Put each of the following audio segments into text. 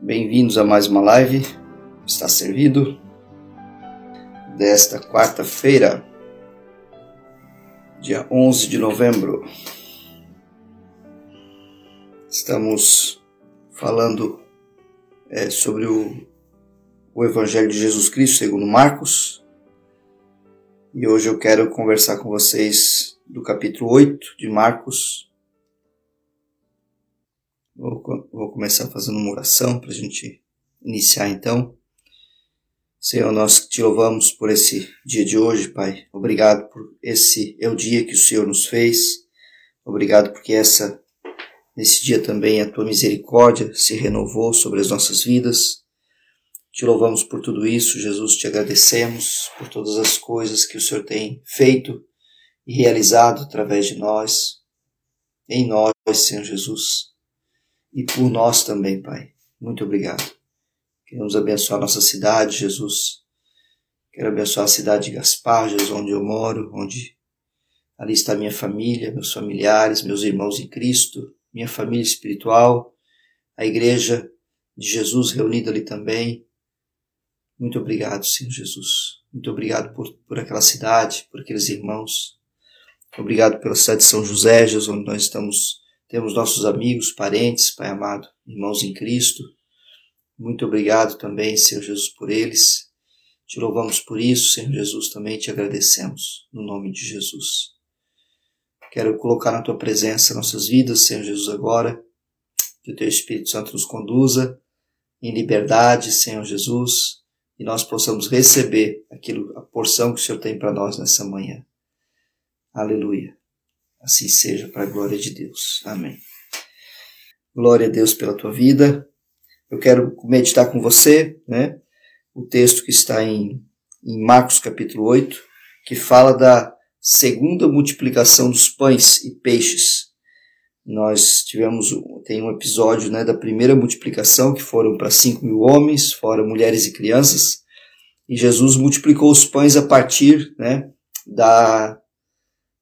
Bem-vindos a mais uma live. Está servido desta quarta-feira, dia 11 de novembro. Estamos falando é, sobre o, o Evangelho de Jesus Cristo segundo Marcos. E hoje eu quero conversar com vocês do capítulo 8 de Marcos, Vou, vou começar fazendo uma oração para a gente iniciar então. Senhor, nós te louvamos por esse dia de hoje, Pai. Obrigado por esse é o dia que o Senhor nos fez. Obrigado porque essa nesse dia também a tua misericórdia se renovou sobre as nossas vidas. Te louvamos por tudo isso, Jesus, te agradecemos por todas as coisas que o Senhor tem feito e realizado através de nós, em nós, Senhor Jesus e por nós também, Pai. Muito obrigado. Queremos abençoar nossa cidade, Jesus. Quero abençoar a cidade de Gaspar, Jesus, onde eu moro, onde ali está minha família, meus familiares, meus irmãos em Cristo, minha família espiritual, a igreja de Jesus reunida ali também. Muito obrigado, Senhor Jesus. Muito obrigado por, por aquela cidade, por aqueles irmãos. Obrigado pela cidade de São José, Jesus, onde nós estamos temos nossos amigos, parentes, Pai amado, irmãos em Cristo. Muito obrigado também, Senhor Jesus, por eles. Te louvamos por isso, Senhor Jesus, também te agradecemos, no nome de Jesus. Quero colocar na tua presença nossas vidas, Senhor Jesus, agora. Que o teu Espírito Santo nos conduza em liberdade, Senhor Jesus, e nós possamos receber aquilo, a porção que o Senhor tem para nós nessa manhã. Aleluia. Assim seja, para a glória de Deus. Amém. Glória a Deus pela tua vida. Eu quero meditar com você, né? O texto que está em, em Marcos capítulo 8, que fala da segunda multiplicação dos pães e peixes. Nós tivemos, tem um episódio né, da primeira multiplicação, que foram para 5 mil homens, fora mulheres e crianças, e Jesus multiplicou os pães a partir né, da,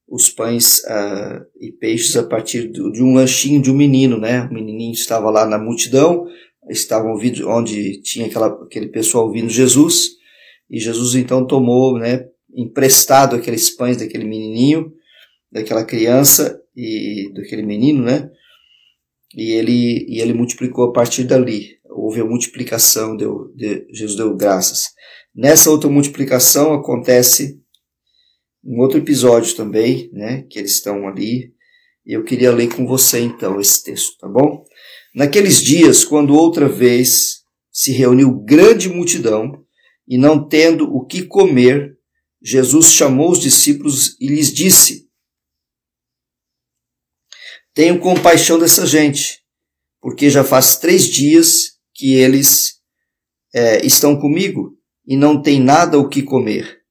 os pães uh, e peixes a partir de um lanchinho de um menino, né? O menininho estava lá na multidão, estavam ouvindo onde tinha aquela, aquele pessoal ouvindo Jesus, e Jesus então tomou, né, emprestado aqueles pães daquele menininho, daquela criança e daquele menino, né? E ele e ele multiplicou a partir dali. Houve a multiplicação, deu, de, Jesus deu graças. Nessa outra multiplicação acontece um outro episódio também, né, que eles estão ali. Eu queria ler com você então esse texto, tá bom? Naqueles dias, quando outra vez se reuniu grande multidão e não tendo o que comer, Jesus chamou os discípulos e lhes disse: Tenho compaixão dessa gente, porque já faz três dias que eles é, estão comigo e não têm nada o que comer.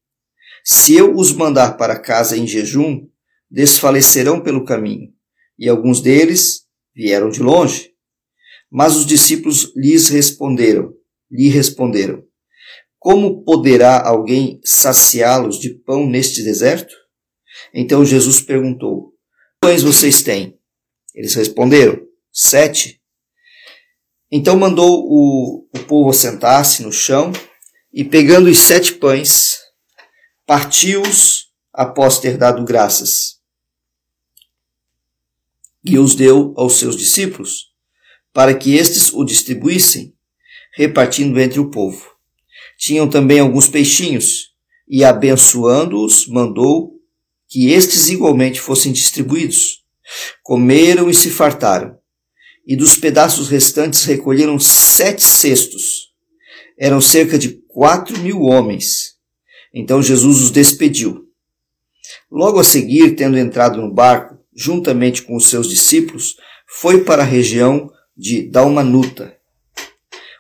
Se eu os mandar para casa em jejum, desfalecerão pelo caminho, e alguns deles vieram de longe. Mas os discípulos lhes responderam, lhe responderam: Como poderá alguém saciá-los de pão neste deserto? Então Jesus perguntou: pães vocês têm? Eles responderam: Sete. Então mandou o, o povo assentar-se no chão e, pegando os sete pães, partiu-os após ter dado graças. E os deu aos seus discípulos, para que estes o distribuíssem, repartindo entre o povo. Tinham também alguns peixinhos, e abençoando-os, mandou que estes igualmente fossem distribuídos. Comeram e se fartaram, e dos pedaços restantes recolheram sete cestos. Eram cerca de quatro mil homens então Jesus os despediu. Logo a seguir, tendo entrado no barco, juntamente com os seus discípulos, foi para a região de Dalmanuta.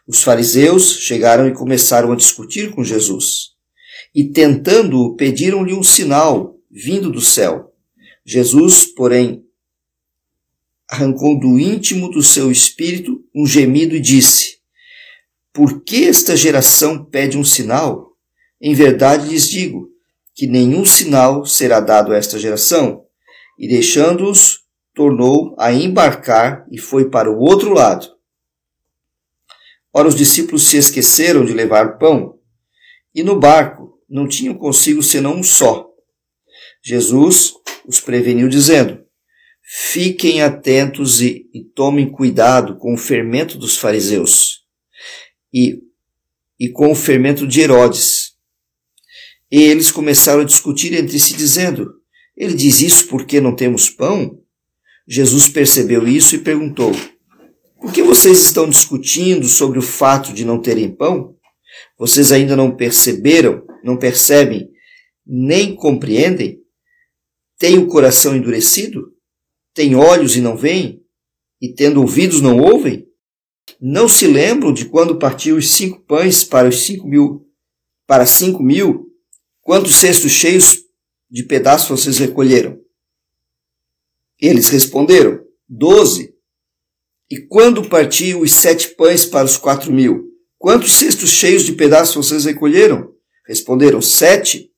Os fariseus chegaram e começaram a discutir com Jesus. E tentando-o, pediram-lhe um sinal vindo do céu. Jesus, porém, arrancou do íntimo do seu espírito um gemido e disse: Por que esta geração pede um sinal? Em verdade lhes digo que nenhum sinal será dado a esta geração. e deixando-os, tornou a embarcar e foi para o outro lado. Ora, os discípulos se esqueceram de levar pão, e no barco não tinham consigo senão um só. Jesus os preveniu, dizendo: Fiquem atentos e, e tomem cuidado com o fermento dos fariseus e, e com o fermento de Herodes. E eles começaram a discutir entre si, dizendo: Ele diz isso porque não temos pão? Jesus percebeu isso e perguntou: Por que vocês estão discutindo sobre o fato de não terem pão? Vocês ainda não perceberam, não percebem, nem compreendem? Têm o coração endurecido? Têm olhos e não veem? E tendo ouvidos não ouvem? Não se lembram de quando partiu os cinco pães para os cinco mil, para cinco mil? Quantos cestos cheios de pedaços vocês recolheram? Eles responderam, doze. E quando partiu os sete pães para os quatro mil? Quantos cestos cheios de pedaços vocês recolheram? Responderam, sete.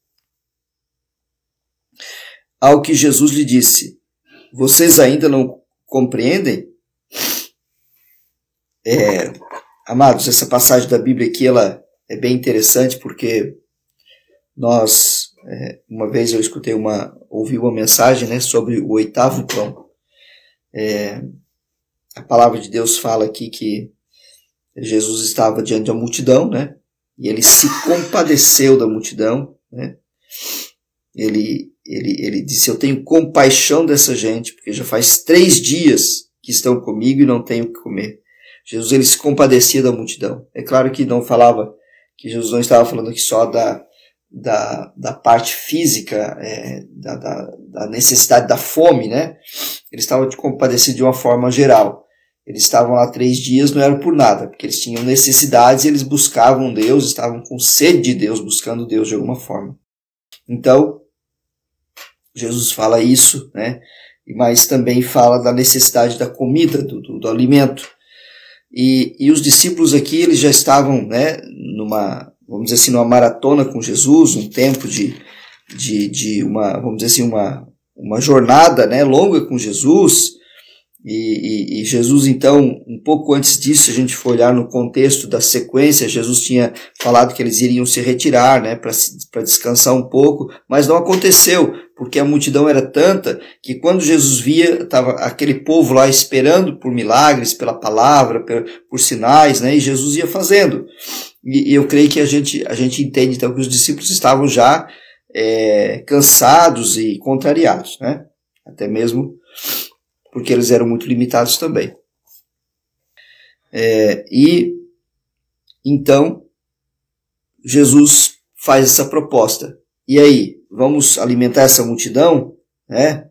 Ao que Jesus lhe disse, vocês ainda não compreendem? É, amados, essa passagem da Bíblia aqui, ela é bem interessante porque nós, é, uma vez eu escutei uma, ouvi uma mensagem né, sobre o oitavo pão. É, a palavra de Deus fala aqui que Jesus estava diante uma multidão, né? E ele se compadeceu da multidão, né? Ele, ele, ele disse: Eu tenho compaixão dessa gente, porque já faz três dias que estão comigo e não tenho o que comer. Jesus ele se compadecia da multidão. É claro que não falava que Jesus não estava falando aqui só da, da, da parte física, é, da, da, da, necessidade da fome, né? Eles estavam compadecidos de uma forma geral. Eles estavam lá três dias, não era por nada, porque eles tinham necessidades e eles buscavam Deus, estavam com sede de Deus, buscando Deus de alguma forma. Então, Jesus fala isso, né? Mas também fala da necessidade da comida, do, do, do alimento. E, e os discípulos aqui, eles já estavam, né, numa, vamos dizer assim, numa maratona com Jesus, um tempo de, de, de uma, vamos dizer assim, uma, uma jornada né, longa com Jesus. E, e, e, Jesus, então, um pouco antes disso, a gente for olhar no contexto da sequência, Jesus tinha falado que eles iriam se retirar né, para descansar um pouco, mas não aconteceu, porque a multidão era tanta que quando Jesus via, estava aquele povo lá esperando por milagres, pela palavra, por, por sinais, né, e Jesus ia fazendo. E, e, eu creio que a gente, a gente entende então que os discípulos estavam já é, cansados e contrariados, né? Até mesmo porque eles eram muito limitados também. É, e então Jesus faz essa proposta. E aí, vamos alimentar essa multidão, né?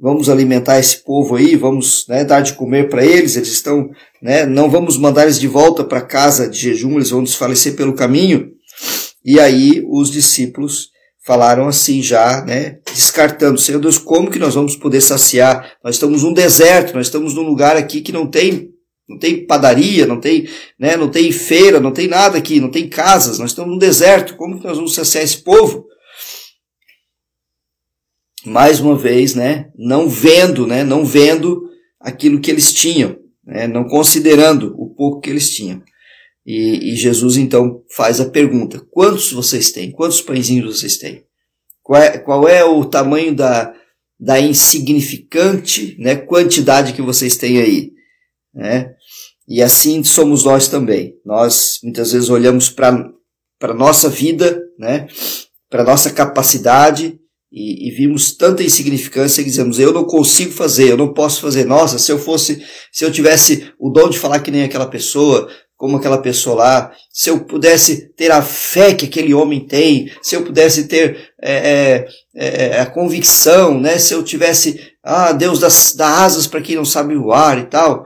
Vamos alimentar esse povo aí, vamos né, dar de comer para eles. Eles estão, né? Não vamos mandar eles de volta para casa de jejum, eles vão desfalecer pelo caminho. E aí os discípulos falaram assim já, né, descartando, Senhor Deus, como que nós vamos poder saciar? Nós estamos num deserto, nós estamos num lugar aqui que não tem não tem padaria, não tem, né, não tem feira, não tem nada aqui, não tem casas, nós estamos num deserto, como que nós vamos saciar esse povo? Mais uma vez, né, não vendo, né, não vendo aquilo que eles tinham, né, não considerando o pouco que eles tinham. E, e, Jesus então faz a pergunta: quantos vocês têm? Quantos pãezinhos vocês têm? Qual é, qual é o tamanho da, da insignificante né, quantidade que vocês têm aí? Né? E assim somos nós também. Nós muitas vezes olhamos para a nossa vida, né, para a nossa capacidade e, e, vimos tanta insignificância que dizemos, eu não consigo fazer, eu não posso fazer. Nossa, se eu fosse, se eu tivesse o dom de falar que nem aquela pessoa, como aquela pessoa lá, se eu pudesse ter a fé que aquele homem tem, se eu pudesse ter é, é, é, a convicção, né? se eu tivesse, ah, Deus dá, dá asas para quem não sabe voar e tal.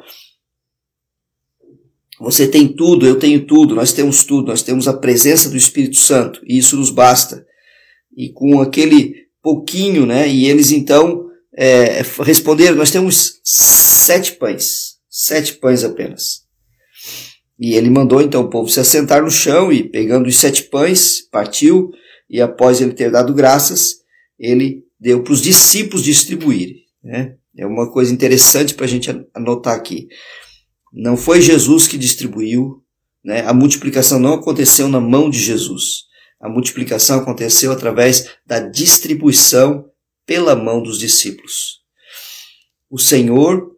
Você tem tudo, eu tenho tudo, nós temos tudo, nós temos a presença do Espírito Santo, e isso nos basta. E com aquele pouquinho, né? E eles então é, responderam: Nós temos sete pães, sete pães apenas. E ele mandou então o povo se assentar no chão e, pegando os sete pães, partiu, e após ele ter dado graças, ele deu para os discípulos distribuírem. Né? É uma coisa interessante para a gente anotar aqui. Não foi Jesus que distribuiu, né? a multiplicação não aconteceu na mão de Jesus. A multiplicação aconteceu através da distribuição pela mão dos discípulos. O Senhor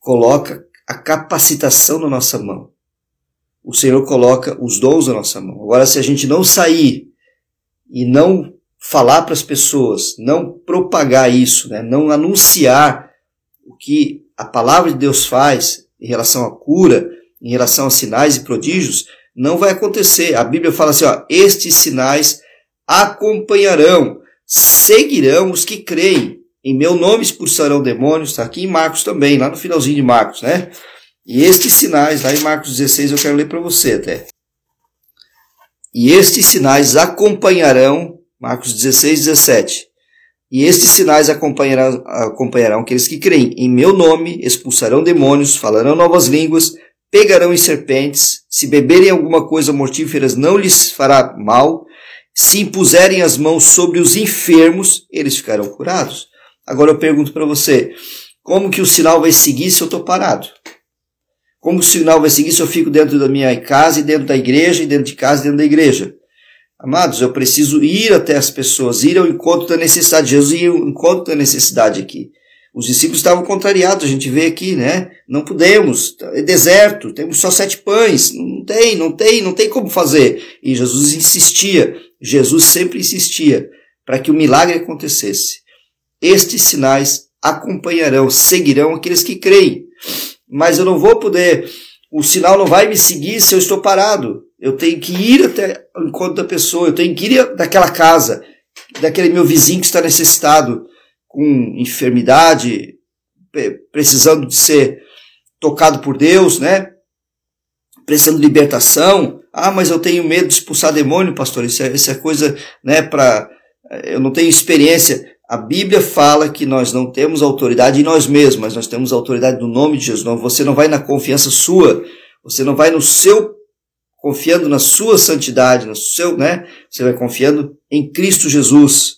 coloca a capacitação na nossa mão. O Senhor coloca os dons na nossa mão. Agora, se a gente não sair e não falar para as pessoas, não propagar isso, né? não anunciar o que a palavra de Deus faz em relação à cura, em relação a sinais e prodígios, não vai acontecer. A Bíblia fala assim, ó, estes sinais acompanharão, seguirão os que creem. Em meu nome expulsarão demônios, está aqui em Marcos também, lá no finalzinho de Marcos, né? E estes sinais, lá em Marcos 16, eu quero ler para você até. E estes sinais acompanharão, Marcos 16, 17. E estes sinais acompanharão, acompanharão aqueles que creem. Em meu nome expulsarão demônios, falarão novas línguas, pegarão em serpentes, se beberem alguma coisa mortífera não lhes fará mal, se impuserem as mãos sobre os enfermos, eles ficarão curados. Agora eu pergunto para você, como que o sinal vai seguir se eu estou parado? Como o sinal vai seguir se eu fico dentro da minha casa e dentro da igreja e dentro de casa e dentro da igreja? Amados, eu preciso ir até as pessoas, ir ao encontro da necessidade. Jesus ia ao encontro da necessidade aqui. Os discípulos estavam contrariados, a gente vê aqui, né? Não podemos, é deserto, temos só sete pães, não tem, não tem, não tem como fazer. E Jesus insistia, Jesus sempre insistia para que o milagre acontecesse. Estes sinais acompanharão, seguirão aqueles que creem mas eu não vou poder, o sinal não vai me seguir se eu estou parado. Eu tenho que ir até o encontro da pessoa, eu tenho que ir daquela casa, daquele meu vizinho que está necessitado, com enfermidade, precisando de ser tocado por Deus, né? Precisando de libertação. Ah, mas eu tenho medo de expulsar demônio, pastor. Isso é, isso é coisa, né, para eu não tenho experiência. A Bíblia fala que nós não temos autoridade em nós mesmos, mas nós temos autoridade no nome de Jesus. Não, você não vai na confiança sua, você não vai no seu confiando na sua santidade, no seu, né? Você vai confiando em Cristo Jesus.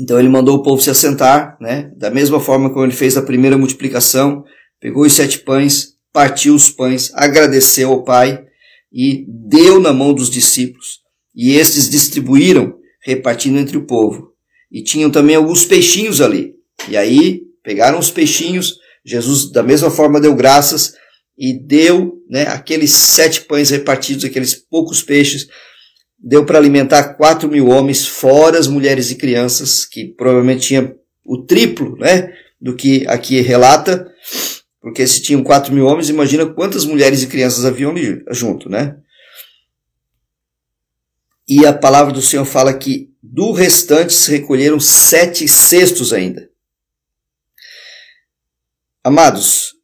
Então ele mandou o povo se assentar, né? Da mesma forma como ele fez a primeira multiplicação, pegou os sete pães, partiu os pães, agradeceu ao Pai e deu na mão dos discípulos. E estes distribuíram, repartindo entre o povo e tinham também alguns peixinhos ali. E aí pegaram os peixinhos, Jesus da mesma forma deu graças e deu né, aqueles sete pães repartidos, aqueles poucos peixes, deu para alimentar quatro mil homens, fora as mulheres e crianças, que provavelmente tinha o triplo né, do que aqui relata, porque se tinham quatro mil homens, imagina quantas mulheres e crianças haviam junto, né? E a palavra do Senhor fala que do restante se recolheram sete cestos ainda. Amados,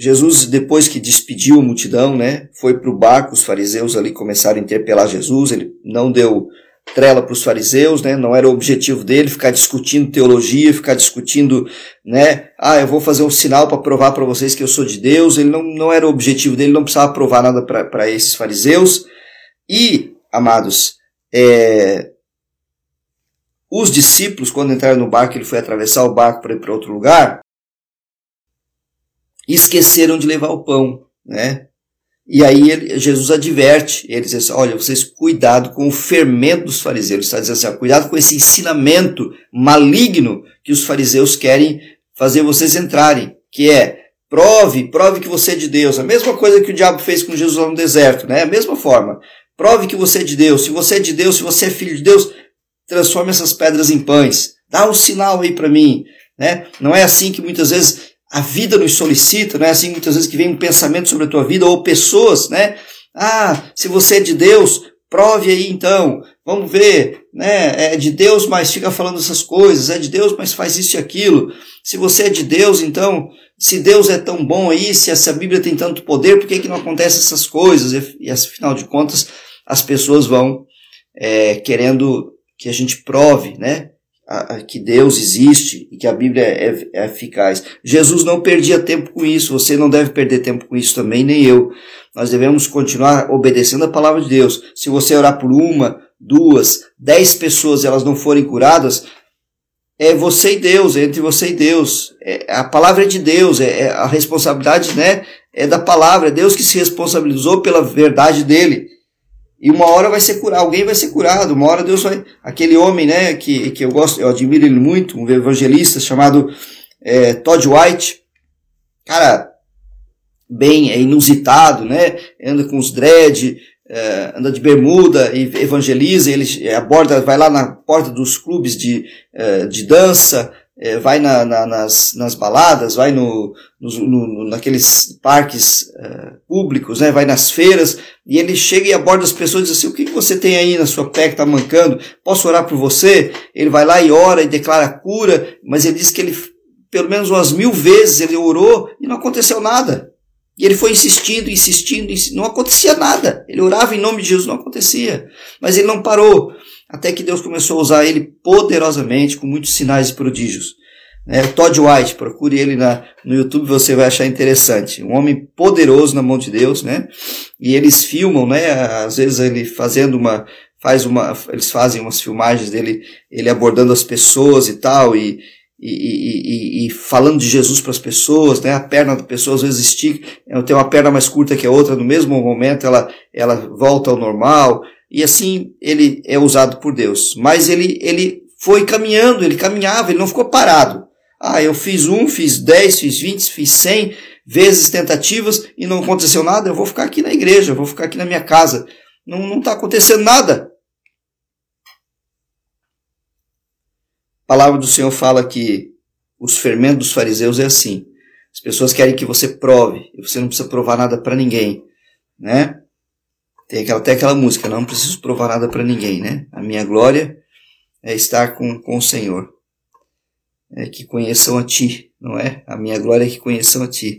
Jesus, depois que despediu a multidão, né, foi para o barco, os fariseus ali começaram a interpelar Jesus, ele não deu trela para os fariseus, né, não era o objetivo dele ficar discutindo teologia, ficar discutindo, né, ah, eu vou fazer um sinal para provar para vocês que eu sou de Deus, ele não, não era o objetivo dele, não precisava provar nada para esses fariseus. E, amados, é, os discípulos, quando entraram no barco, ele foi atravessar o barco para ir para outro lugar, esqueceram de levar o pão, né? E aí ele, Jesus adverte, ele diz assim, olha, vocês cuidado com o fermento dos fariseus. Está dizendo assim, cuidado com esse ensinamento maligno que os fariseus querem fazer vocês entrarem, que é prove, prove que você é de Deus. A mesma coisa que o diabo fez com Jesus lá no deserto, né? A mesma forma. Prove que você é de Deus. Se você é de Deus, se você é filho de Deus, transforme essas pedras em pães. Dá um sinal aí para mim. Né? Não é assim que muitas vezes a vida nos solicita, não é assim muitas vezes que vem um pensamento sobre a tua vida ou pessoas, né? Ah, se você é de Deus, prove aí então. Vamos ver, né? É de Deus, mas fica falando essas coisas. É de Deus, mas faz isso e aquilo. Se você é de Deus, então, se Deus é tão bom aí, se essa Bíblia tem tanto poder, por que, que não acontecem essas coisas? E, e afinal de contas, as pessoas vão é, querendo que a gente prove, né? A, a, que Deus existe e que a Bíblia é, é, eficaz. Jesus não perdia tempo com isso, você não deve perder tempo com isso também, nem eu. Nós devemos continuar obedecendo a palavra de Deus. Se você orar por uma, duas, dez pessoas e elas não forem curadas, é você e Deus, é entre você e Deus. É, a palavra é de Deus, é, é, a responsabilidade né, é da palavra, é Deus que se responsabilizou pela verdade dele. E uma hora vai ser curado, alguém vai ser curado, uma hora Deus vai. Aquele homem, né, que, que eu gosto, eu admiro ele muito, um evangelista chamado é, Todd White. Cara, bem, é inusitado, né? Anda com os dread, é, anda de bermuda e evangeliza, ele aborda, vai lá na porta dos clubes de, é, de dança, é, vai na, na, nas, nas baladas, vai no, no, no naqueles parques é, públicos, né, vai nas feiras, e ele chega e aborda as pessoas e diz assim, o que você tem aí na sua pé que está mancando? Posso orar por você? Ele vai lá e ora e declara cura, mas ele diz que ele, pelo menos umas mil vezes, ele orou e não aconteceu nada. E ele foi insistindo, insistindo, insistindo, não acontecia nada. Ele orava em nome de Jesus, não acontecia. Mas ele não parou, até que Deus começou a usar ele poderosamente, com muitos sinais e prodígios. É, Todd White, procure ele na, no YouTube, você vai achar interessante. Um homem poderoso na mão de Deus, né? E eles filmam, né? Às vezes ele fazendo uma, faz uma, eles fazem umas filmagens dele, ele abordando as pessoas e tal, e, e, e, e, falando de Jesus para as pessoas, né? A perna da pessoa às vezes estica, tem uma perna mais curta que a outra, no mesmo momento ela, ela volta ao normal, e assim ele é usado por Deus. Mas ele, ele foi caminhando, ele caminhava, ele não ficou parado. Ah, eu fiz um, fiz dez, fiz vinte, fiz cem vezes tentativas e não aconteceu nada, eu vou ficar aqui na igreja, eu vou ficar aqui na minha casa. Não está acontecendo nada. A palavra do Senhor fala que os fermentos dos fariseus é assim. As pessoas querem que você prove, e você não precisa provar nada para ninguém, né? Tem aquela, até aquela música, não preciso provar nada para ninguém, né? A minha glória é estar com, com o Senhor. É que conheçam a Ti, não é? A minha glória é que conheçam a Ti.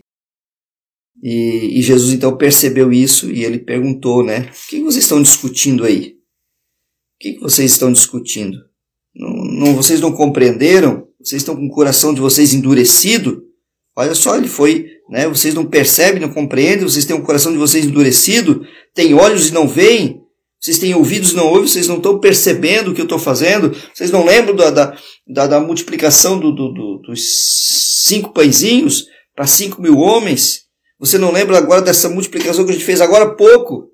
E, e Jesus então percebeu isso e ele perguntou, né? O que vocês estão discutindo aí? O que vocês estão discutindo? Não, não, vocês não compreenderam? Vocês estão com o coração de vocês endurecido? Olha só, ele foi, né? Vocês não percebem, não compreendem, vocês têm o coração de vocês endurecido, têm olhos e não veem, vocês têm ouvidos e não ouvem, vocês não estão percebendo o que eu estou fazendo, vocês não lembram da, da, da, da multiplicação do, do, do, dos cinco pãezinhos para cinco mil homens? Você não lembra agora dessa multiplicação que a gente fez agora há pouco? O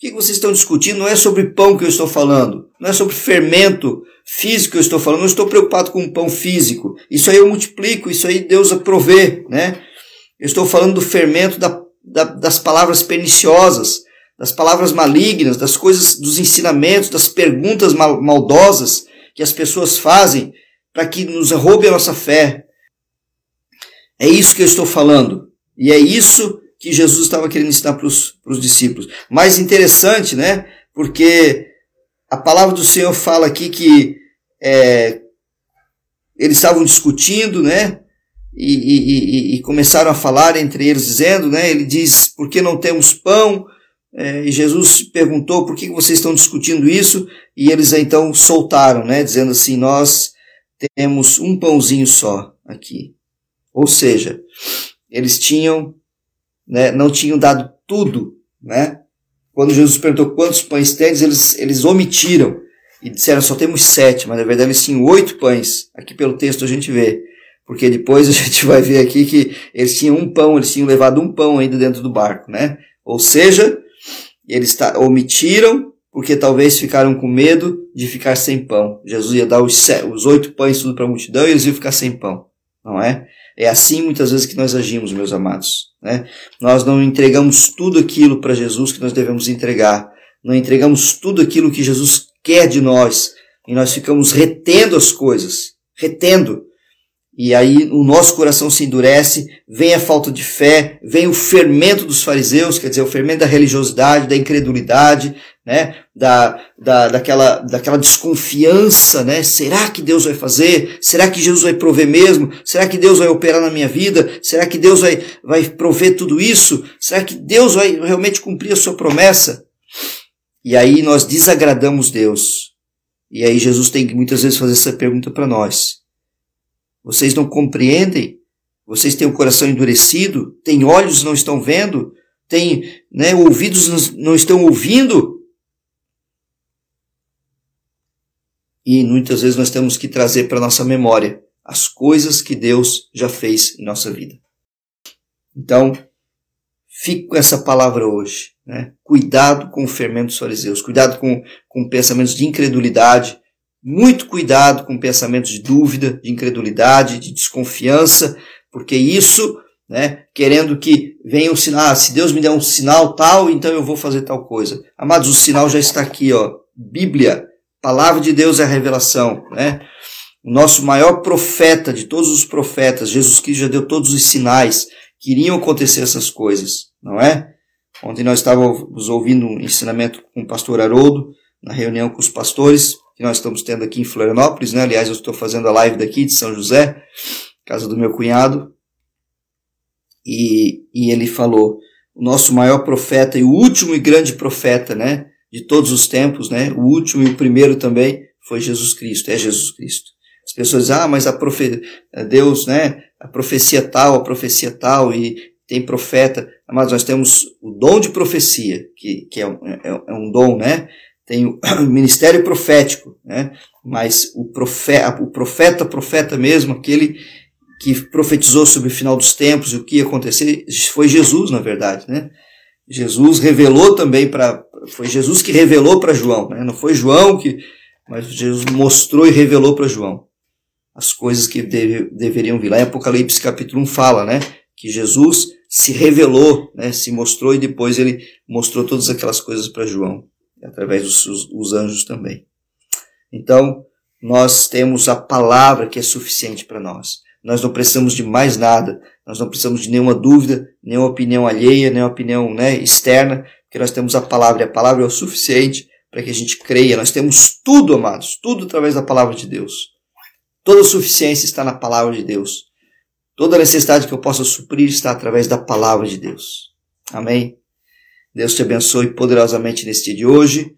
que vocês estão discutindo? Não é sobre pão que eu estou falando, não é sobre fermento físico eu estou falando, não estou preocupado com pão físico. Isso aí eu multiplico, isso aí Deus provê, né? Eu estou falando do fermento da, da, das palavras perniciosas, das palavras malignas, das coisas, dos ensinamentos, das perguntas mal, maldosas que as pessoas fazem para que nos roube a nossa fé. É isso que eu estou falando. E é isso que Jesus estava querendo ensinar para os discípulos. Mais interessante, né? Porque a palavra do Senhor fala aqui que é, eles estavam discutindo, né? E, e, e, começaram a falar entre eles, dizendo, né? Ele diz, por que não temos pão? É, e Jesus perguntou, por que vocês estão discutindo isso? E eles então soltaram, né? Dizendo assim, nós temos um pãozinho só aqui. Ou seja, eles tinham, né? Não tinham dado tudo, né? Quando Jesus perguntou quantos pães tens, eles, eles omitiram e disseram só temos sete, mas na verdade eles tinham oito pães. Aqui pelo texto a gente vê. Porque depois a gente vai ver aqui que eles tinham um pão, eles tinham levado um pão ainda dentro do barco, né? Ou seja, eles omitiram porque talvez ficaram com medo de ficar sem pão. Jesus ia dar os, os oito pães tudo para a multidão e eles iam ficar sem pão, não é? É assim muitas vezes que nós agimos, meus amados. Né? Nós não entregamos tudo aquilo para Jesus que nós devemos entregar. Não entregamos tudo aquilo que Jesus quer de nós. E nós ficamos retendo as coisas. Retendo. E aí o nosso coração se endurece, vem a falta de fé, vem o fermento dos fariseus, quer dizer, o fermento da religiosidade, da incredulidade, né? Da, da, daquela, daquela desconfiança, né? Será que Deus vai fazer? Será que Jesus vai prover mesmo? Será que Deus vai operar na minha vida? Será que Deus vai, vai prover tudo isso? Será que Deus vai realmente cumprir a sua promessa? E aí nós desagradamos Deus. E aí Jesus tem que muitas vezes fazer essa pergunta para nós. Vocês não compreendem? Vocês têm o coração endurecido? Têm olhos não estão vendo? Têm né, ouvidos não estão ouvindo? E muitas vezes nós temos que trazer para nossa memória as coisas que Deus já fez em nossa vida. Então, fique com essa palavra hoje. Né? Cuidado com o fermento dos fariseus, cuidado com, com pensamentos de incredulidade, muito cuidado com pensamentos de dúvida, de incredulidade, de desconfiança, porque isso, né, querendo que venha um sinal, ah, se Deus me der um sinal tal, então eu vou fazer tal coisa. Amados, o sinal já está aqui, ó. Bíblia, palavra de Deus é a revelação, né? O nosso maior profeta de todos os profetas, Jesus Cristo já deu todos os sinais que iriam acontecer essas coisas, não é? Ontem nós estávamos ouvindo um ensinamento com o pastor Haroldo, na reunião com os pastores, que nós estamos tendo aqui em Florianópolis, né? Aliás, eu estou fazendo a live daqui de São José, casa do meu cunhado, e, e ele falou, o nosso maior profeta e o último e grande profeta, né? De todos os tempos, né? O último e o primeiro também foi Jesus Cristo, é Jesus Cristo. As pessoas dizem, ah, mas a profe... Deus, né? A profecia tal, a profecia tal, e tem profeta. Mas nós temos o dom de profecia, que, que é, é, é um dom, né? Tem o ministério profético, né? mas o profeta, o profeta, profeta mesmo, aquele que profetizou sobre o final dos tempos e o que ia acontecer, foi Jesus, na verdade, né? Jesus revelou também para, foi Jesus que revelou para João, né? Não foi João que, mas Jesus mostrou e revelou para João as coisas que deve, deveriam vir. Lá em Apocalipse capítulo 1 fala, né? Que Jesus se revelou, né? Se mostrou e depois ele mostrou todas aquelas coisas para João através dos, anjos também. Então, nós temos a palavra que é suficiente para nós. Nós não precisamos de mais nada, nós não precisamos de nenhuma dúvida, nenhuma opinião alheia, nenhuma opinião né, externa, porque nós temos a palavra e a palavra é o suficiente para que a gente creia. Nós temos tudo, amados, tudo através da palavra de Deus. Toda suficiência está na palavra de Deus. Toda necessidade que eu possa suprir está através da palavra de Deus. Amém? Deus te abençoe poderosamente neste dia de hoje.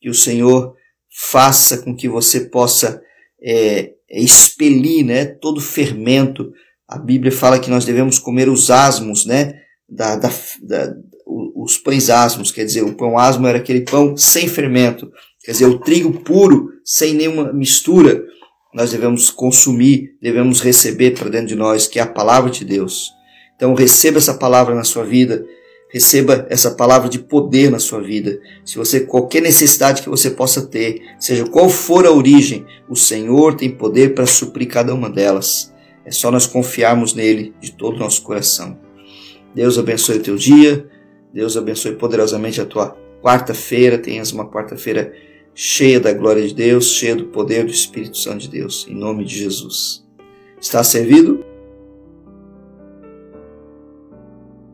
Que o Senhor faça com que você possa é, expelir né, todo fermento. A Bíblia fala que nós devemos comer os asmos, né, da, da, da, os pães asmos, quer dizer, o pão asmo era aquele pão sem fermento, quer dizer, o trigo puro, sem nenhuma mistura, nós devemos consumir, devemos receber para dentro de nós, que é a palavra de Deus. Então receba essa palavra na sua vida, Receba essa palavra de poder na sua vida. Se você qualquer necessidade que você possa ter, seja qual for a origem, o Senhor tem poder para suprir cada uma delas. É só nós confiarmos nele de todo o nosso coração. Deus abençoe o teu dia. Deus abençoe poderosamente a tua quarta-feira. Tenhas uma quarta-feira cheia da glória de Deus, cheia do poder do Espírito Santo de Deus. Em nome de Jesus. Está servido?